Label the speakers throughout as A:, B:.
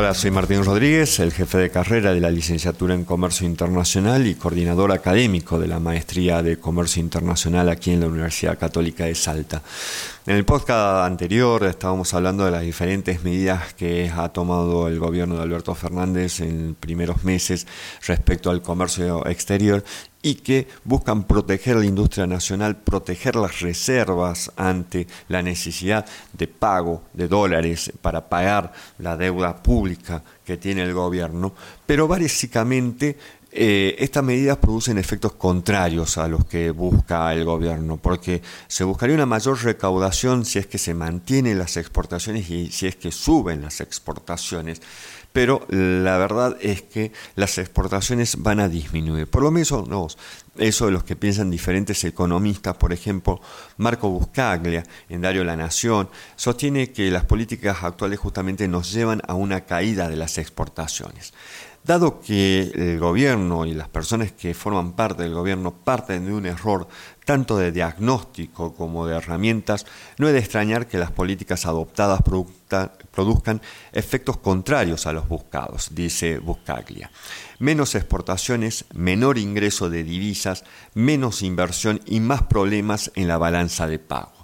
A: Hola, soy Martín Rodríguez, el jefe de carrera de la licenciatura en Comercio Internacional y coordinador académico de la maestría de Comercio Internacional aquí en la Universidad Católica de Salta. En el podcast anterior estábamos hablando de las diferentes medidas que ha tomado el gobierno de Alberto Fernández en primeros meses respecto al comercio exterior y que buscan proteger la industria nacional, proteger las reservas ante la necesidad de pago de dólares para pagar la deuda pública que tiene el gobierno, pero básicamente eh, estas medidas producen efectos contrarios a los que busca el gobierno, porque se buscaría una mayor recaudación si es que se mantienen las exportaciones y si es que suben las exportaciones pero la verdad es que las exportaciones van a disminuir. Por lo menos no, eso de los que piensan diferentes economistas, por ejemplo, Marco Buscaglia en Dario La Nación, sostiene que las políticas actuales justamente nos llevan a una caída de las exportaciones. Dado que el gobierno y las personas que forman parte del gobierno parten de un error tanto de diagnóstico como de herramientas, no es de extrañar que las políticas adoptadas produzcan efectos contrarios a los buscados, dice Buscaglia. Menos exportaciones, menor ingreso de divisas, menos inversión y más problemas en la balanza de pago.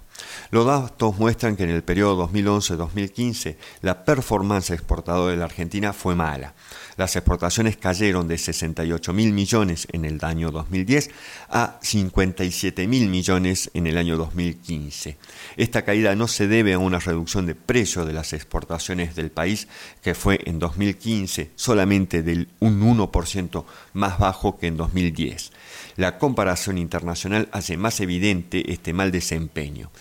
A: Los datos muestran que en el periodo 2011-2015 la performance exportadora de la Argentina fue mala. Las exportaciones cayeron de 68 mil millones en el año 2010 a 57 mil millones en el año 2015. Esta caída no se debe a una reducción de precio de las exportaciones del país, que fue en 2015 solamente del un 1% más bajo que en 2010. La comparación internacional hace más evidente este mal desempeño.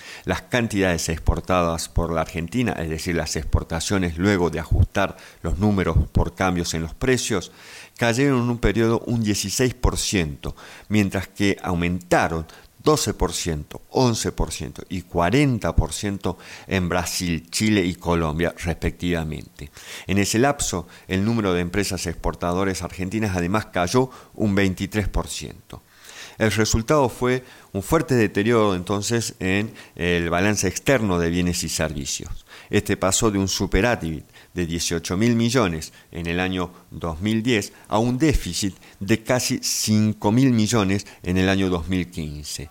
A: Cantidades exportadas por la Argentina, es decir, las exportaciones luego de ajustar los números por cambios en los precios, cayeron en un periodo un 16%, mientras que aumentaron 12%, 11% y 40% en Brasil, Chile y Colombia respectivamente. En ese lapso, el número de empresas exportadoras argentinas además cayó un 23%. El resultado fue un fuerte deterioro entonces en el balance externo de bienes y servicios. Este pasó de un superávit de 18 mil millones en el año 2010 a un déficit de casi 5 mil millones en el año 2015,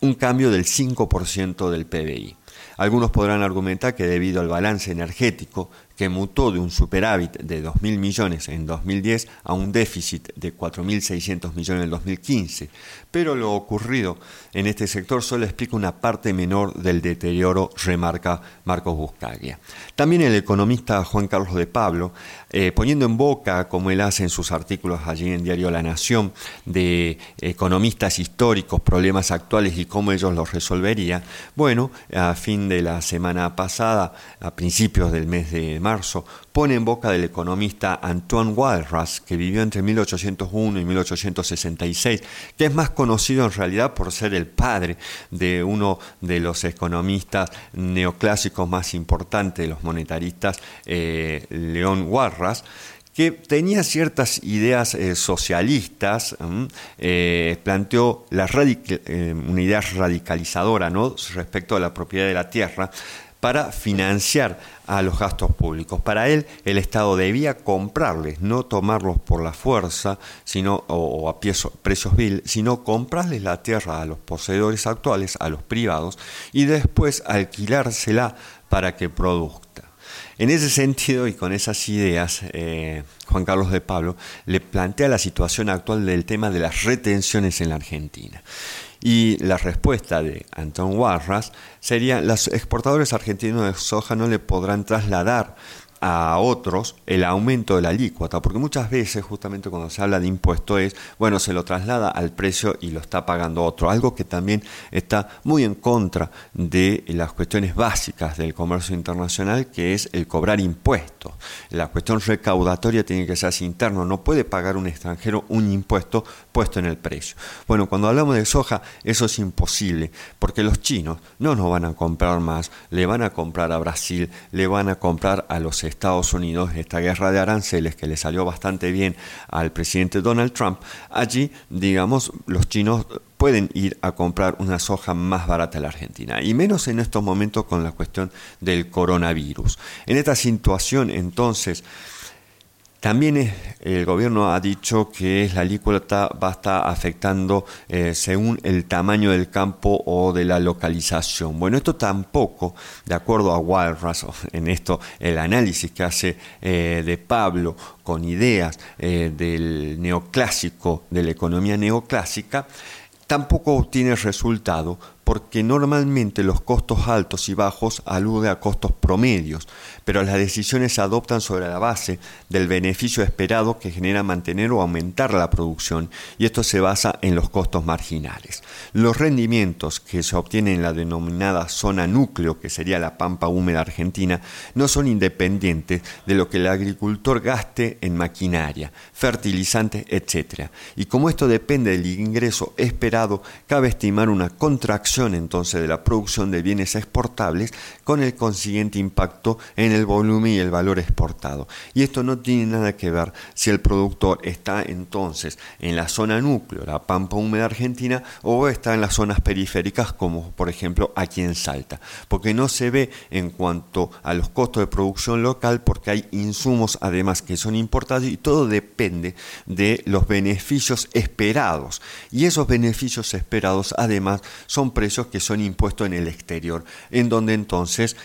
A: un cambio del 5% del PBI. Algunos podrán argumentar que debido al balance energético que mutó de un superávit de 2.000 millones en 2010 a un déficit de 4.600 millones en 2015. Pero lo ocurrido en este sector solo explica una parte menor del deterioro, remarca Marcos Buscaglia. También el economista Juan Carlos de Pablo, eh, poniendo en boca, como él hace en sus artículos allí en Diario La Nación, de economistas históricos, problemas actuales y cómo ellos los resolverían, bueno, a fin de la semana pasada, a principios del mes de marzo, pone en boca del economista Antoine Walras, que vivió entre 1801 y 1866, que es más conocido en realidad por ser el padre de uno de los economistas neoclásicos más importantes, los monetaristas, eh, León Walras, que tenía ciertas ideas eh, socialistas, eh, planteó la una idea radicalizadora ¿no? respecto a la propiedad de la tierra para financiar a los gastos públicos. Para él, el Estado debía comprarles, no tomarlos por la fuerza, sino o, a precios vil, sino comprarles la tierra a los poseedores actuales, a los privados, y después alquilársela para que produzca. En ese sentido y con esas ideas, eh, Juan Carlos de Pablo le plantea la situación actual del tema de las retenciones en la Argentina. Y la respuesta de Anton Warras sería, los exportadores argentinos de soja no le podrán trasladar a otros el aumento de la alícuota, porque muchas veces justamente cuando se habla de impuesto es, bueno, se lo traslada al precio y lo está pagando otro, algo que también está muy en contra de las cuestiones básicas del comercio internacional, que es el cobrar impuestos. La cuestión recaudatoria tiene que ser interno, no puede pagar un extranjero un impuesto puesto en el precio. Bueno, cuando hablamos de soja, eso es imposible, porque los chinos no nos van a comprar más, le van a comprar a Brasil, le van a comprar a los Unidos, esta guerra de aranceles que le salió bastante bien al presidente Donald Trump, allí, digamos, los chinos pueden ir a comprar una soja más barata en la Argentina, y menos en estos momentos con la cuestión del coronavirus. En esta situación, entonces, También el gobierno ha dicho que la alícuota va a estar afectando eh, según el tamaño del campo o de la localización. Bueno, esto tampoco, de acuerdo a Walras, en esto el análisis que hace eh, de Pablo con ideas eh, del neoclásico, de la economía neoclásica, tampoco obtiene resultado porque normalmente los costos altos y bajos aluden a costos promedios, pero las decisiones se adoptan sobre la base del beneficio esperado que genera mantener o aumentar la producción, y esto se basa en los costos marginales. Los rendimientos que se obtienen en la denominada zona núcleo, que sería la pampa húmeda argentina, no son independientes de lo que el agricultor gaste en maquinaria, fertilizantes, etc. Y como esto depende del ingreso esperado, cabe estimar una contracción entonces de la producción de bienes exportables con el consiguiente impacto en el volumen y el valor exportado. Y esto no tiene nada que ver si el productor está entonces en la zona núcleo, la pampa húmeda argentina, o está en las zonas periféricas como por ejemplo aquí en Salta, porque no se ve en cuanto a los costos de producción local porque hay insumos además que son importados y todo depende de los beneficios esperados. Y esos beneficios esperados además son que son impuestos en el exterior, en donde entonces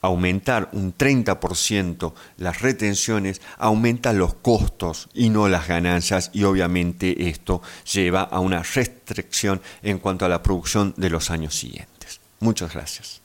A: aumentar un 30% las retenciones aumenta los costos y no las ganancias y obviamente esto lleva a una restricción en cuanto a la producción de los años siguientes. Muchas gracias.